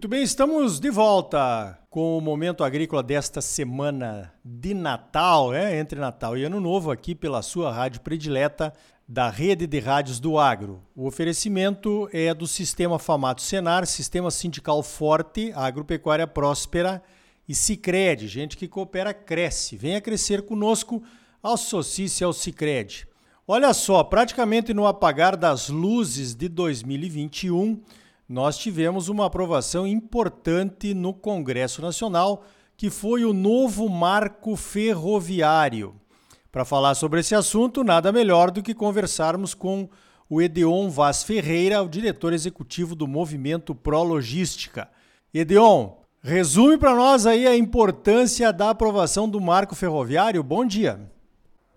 Muito bem, estamos de volta com o Momento Agrícola desta semana de Natal, é, entre Natal e Ano Novo, aqui pela sua rádio predileta da Rede de Rádios do Agro. O oferecimento é do Sistema Famato Senar, Sistema Sindical Forte, Agropecuária Próspera e Cicred. Gente que coopera, cresce. Venha crescer conosco, associe-se ao Cicred. Olha só, praticamente no apagar das luzes de 2021 nós tivemos uma aprovação importante no Congresso Nacional, que foi o novo marco ferroviário. Para falar sobre esse assunto, nada melhor do que conversarmos com o Edeon Vaz Ferreira, o diretor executivo do Movimento Pro Logística. Edeon, resume para nós aí a importância da aprovação do marco ferroviário. Bom dia.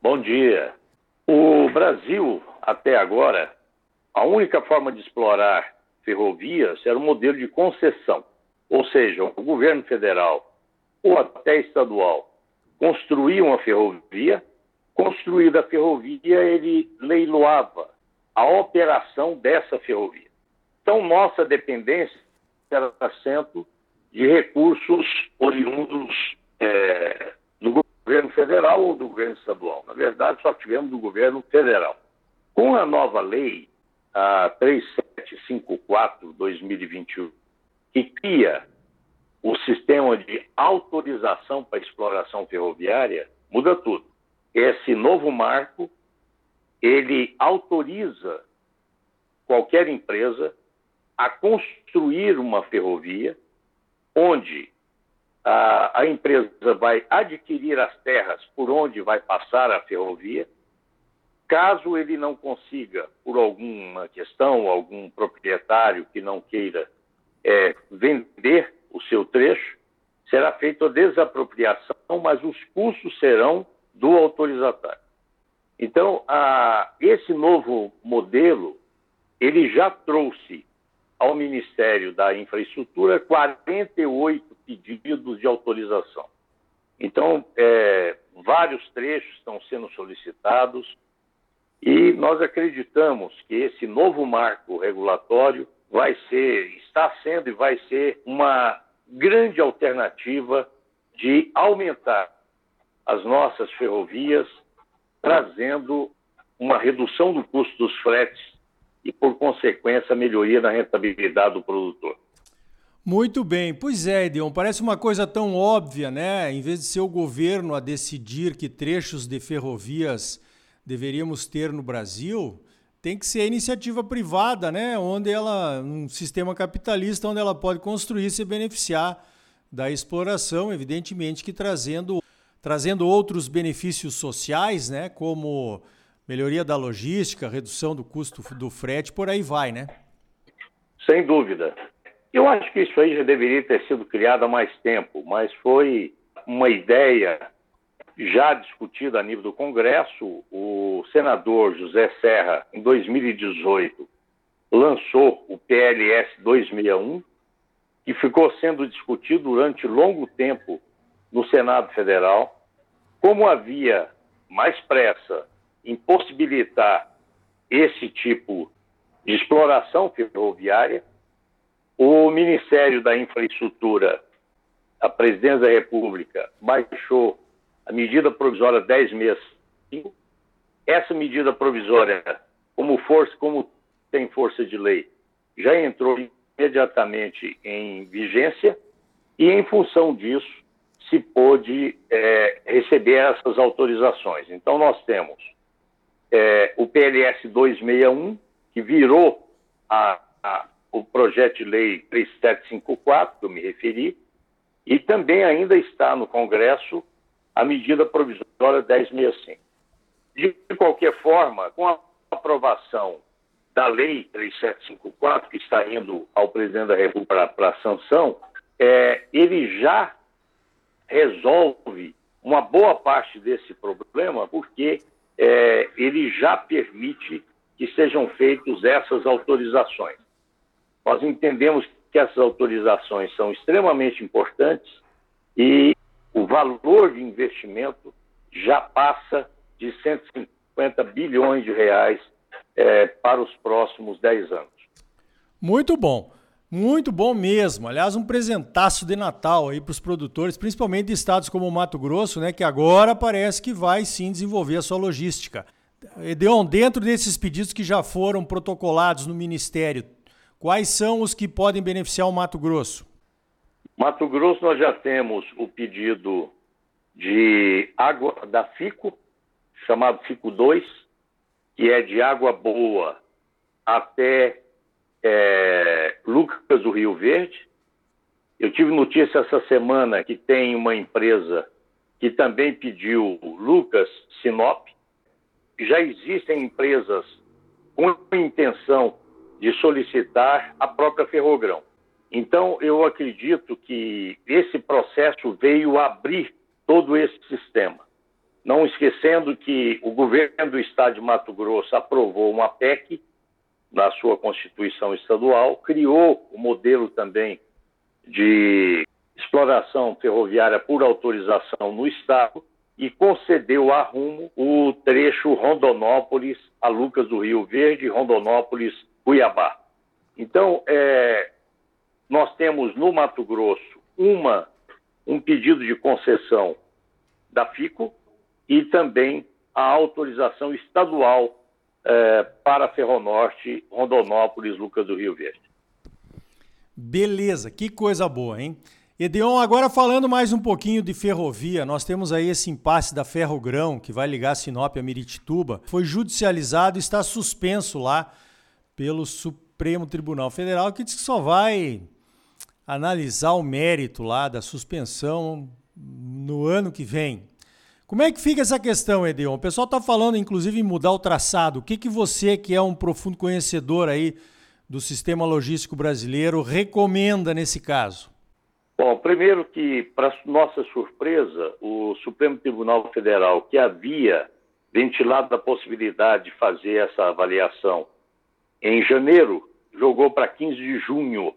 Bom dia. O Brasil, até agora, a única forma de explorar ferrovias era um modelo de concessão, ou seja, o governo federal ou até estadual construía uma ferrovia, construída a ferrovia, ele leiloava a operação dessa ferrovia. Então, nossa dependência era assento de recursos oriundos é, do governo federal ou do governo estadual. Na verdade, só tivemos do governo federal. Com a nova lei, a 3754-2021, que cria o sistema de autorização para exploração ferroviária, muda tudo. Esse novo marco, ele autoriza qualquer empresa a construir uma ferrovia onde a, a, empresa vai adquirir as terras por onde vai passar a ferrovia Caso ele não consiga, por alguma questão, algum proprietário que não queira é, vender o seu trecho, será feita a desapropriação, mas os custos serão do autorizatário. Então, a, esse novo modelo, ele já trouxe ao Ministério da Infraestrutura 48 pedidos de autorização. Então, é, vários trechos estão sendo solicitados, e nós acreditamos que esse novo marco regulatório vai ser, está sendo e vai ser uma grande alternativa de aumentar as nossas ferrovias, trazendo uma redução do custo dos fretes e, por consequência, melhoria na rentabilidade do produtor. Muito bem. Pois é, Edion, parece uma coisa tão óbvia, né? Em vez de ser o governo a decidir que trechos de ferrovias deveríamos ter no Brasil tem que ser iniciativa privada, né? Onde ela, um sistema capitalista, onde ela pode construir e se beneficiar da exploração, evidentemente que trazendo, trazendo outros benefícios sociais, né? Como melhoria da logística, redução do custo do frete, por aí vai, né? Sem dúvida. Eu acho que isso aí já deveria ter sido criado há mais tempo, mas foi uma ideia já discutido a nível do Congresso, o senador José Serra, em 2018, lançou o PLS 261, que ficou sendo discutido durante longo tempo no Senado Federal. Como havia mais pressa em possibilitar esse tipo de exploração ferroviária, o Ministério da Infraestrutura, a Presidência da República, baixou a medida provisória 1065. Essa medida provisória, como força, como tem força de lei, já entrou imediatamente em vigência e, em função disso, se pôde é, receber essas autorizações. Então, nós temos é, o PLS 261, que virou a, a, o projeto de lei 3754, que eu me referi, e também ainda está no Congresso a medida provisória 1065. De qualquer forma, com a aprovação da Lei 3754, que está indo ao presidente da República para sanção, é, ele já resolve uma boa parte desse problema, porque é, ele já permite que sejam feitas essas autorizações. Nós entendemos que essas autorizações são extremamente importantes e o valor de investimento já passa de 150 bilhões de reais é, para os próximos 10 anos. Muito bom. Muito bom mesmo. Aliás, um presentaço de Natal aí para os produtores, principalmente de estados como o Mato Grosso, né, que agora parece que vai sim desenvolver a sua logística. Edeon, dentro desses pedidos que já foram protocolados no Ministério, quais são os que podem beneficiar o Mato Grosso? Mato Grosso nós já temos o pedido de água da FICO, chamado FICO 2, que é de água boa até é, Lucas do Rio Verde. Eu tive notícia essa semana que tem uma empresa que também pediu Lucas Sinop. Já existem empresas com intenção de solicitar a própria Ferrogrão. Então, eu acredito que esse processo veio abrir todo esse sistema. Não esquecendo que o governo do estado de Mato Grosso aprovou uma PEC na sua Constituição Estadual, criou o modelo também de exploração ferroviária por autorização no Estado e concedeu a Rumo o trecho Rondonópolis a Lucas do Rio Verde, Rondonópolis, Cuiabá. Então, é, nós temos no Mato Grosso uma, um pedido de concessão da FICO e também a autorização estadual é, para Ferronorte, Rondonópolis, Lucas do Rio Verde. Beleza, que coisa boa, hein? Edeon, agora falando mais um pouquinho de ferrovia, nós temos aí esse impasse da Ferrogrão, que vai ligar Sinop a Miritituba, foi judicializado e está suspenso lá pelo Supremo Tribunal Federal, que diz que só vai analisar o mérito lá da suspensão no ano que vem. Como é que fica essa questão, Edeon? O pessoal está falando, inclusive, em mudar o traçado. O que, que você, que é um profundo conhecedor aí do sistema logístico brasileiro, recomenda nesse caso? Bom, primeiro que, para nossa surpresa, o Supremo Tribunal Federal, que havia ventilado a possibilidade de fazer essa avaliação em janeiro, jogou para 15 de junho.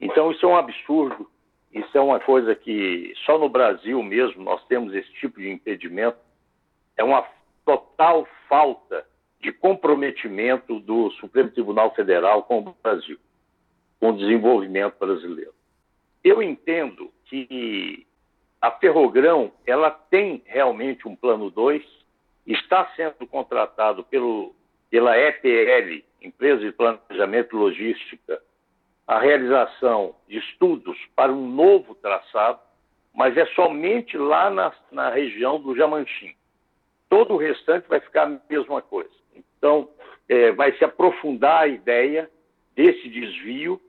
Então, isso é um absurdo isso é uma coisa que só no Brasil mesmo nós temos esse tipo de impedimento. É uma total falta de comprometimento do Supremo Tribunal Federal com o Brasil, com o desenvolvimento brasileiro. Eu entendo que a Ferrogrão ela tem realmente um plano 2, está sendo contratado pelo, pela EPL, Empresa de Planejamento e Logística, a realização de estudos para um novo traçado, mas é somente lá na, na região do Jamanchim. Todo o restante vai ficar a mesma coisa. Então, é, vai se aprofundar a ideia desse desvio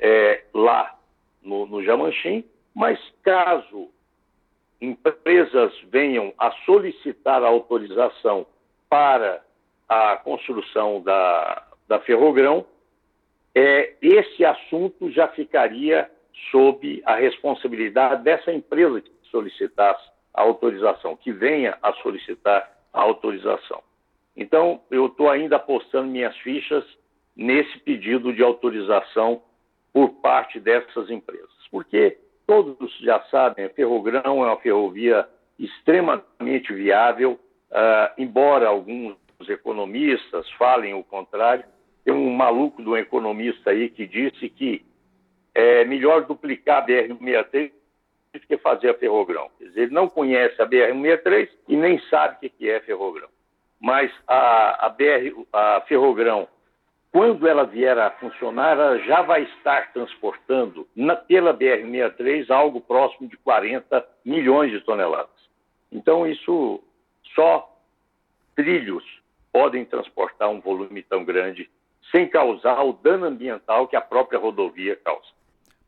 é, lá no, no Jamanchim, mas caso empresas venham a solicitar a autorização para a construção da, da Ferrogrão, é, esse assunto já ficaria sob a responsabilidade dessa empresa que solicitasse a autorização, que venha a solicitar a autorização. Então, eu estou ainda apostando minhas fichas nesse pedido de autorização por parte dessas empresas, porque todos já sabem, a Ferrogrão é uma ferrovia extremamente viável, uh, embora alguns economistas falem o contrário, tem um maluco de um economista aí que disse que é melhor duplicar a BR-163 do que fazer a ferrogrão. Quer dizer, ele não conhece a BR-163 e nem sabe o que é ferrogrão. Mas a, a, BR, a ferrogrão, quando ela vier a funcionar, ela já vai estar transportando na, pela BR-63 algo próximo de 40 milhões de toneladas. Então, isso só trilhos podem transportar um volume tão grande sem causar o dano ambiental que a própria rodovia causa.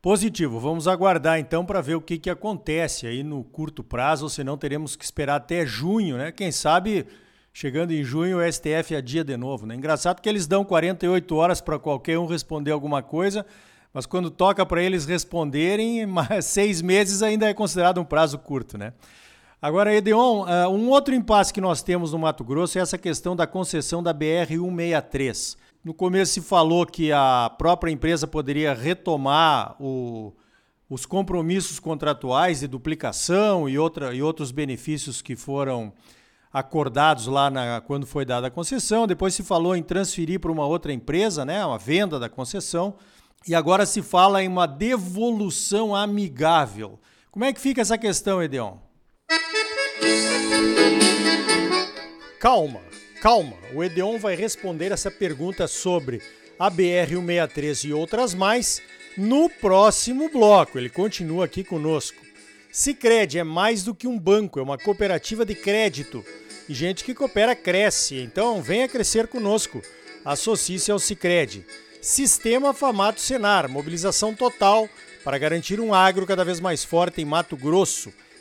Positivo. Vamos aguardar então para ver o que, que acontece aí no curto prazo, senão teremos que esperar até junho, né? Quem sabe chegando em junho o STF adia de novo, né? Engraçado que eles dão 48 horas para qualquer um responder alguma coisa, mas quando toca para eles responderem, seis meses ainda é considerado um prazo curto, né? Agora, Edeon, eh, um outro impasse que nós temos no Mato Grosso é essa questão da concessão da BR-163. No começo se falou que a própria empresa poderia retomar o, os compromissos contratuais de duplicação e, outra, e outros benefícios que foram acordados lá na, quando foi dada a concessão. Depois se falou em transferir para uma outra empresa, né, uma venda da concessão. e agora se fala em uma devolução amigável. Como é que fica essa questão, Edeon? Calma, calma. O Edeon vai responder essa pergunta sobre a BR-163 e outras mais no próximo bloco. Ele continua aqui conosco. Sicredi é mais do que um banco, é uma cooperativa de crédito. E gente que coopera cresce, então venha crescer conosco. Associe-se ao Sicredi. Sistema Famato Senar, mobilização total para garantir um agro cada vez mais forte em Mato Grosso.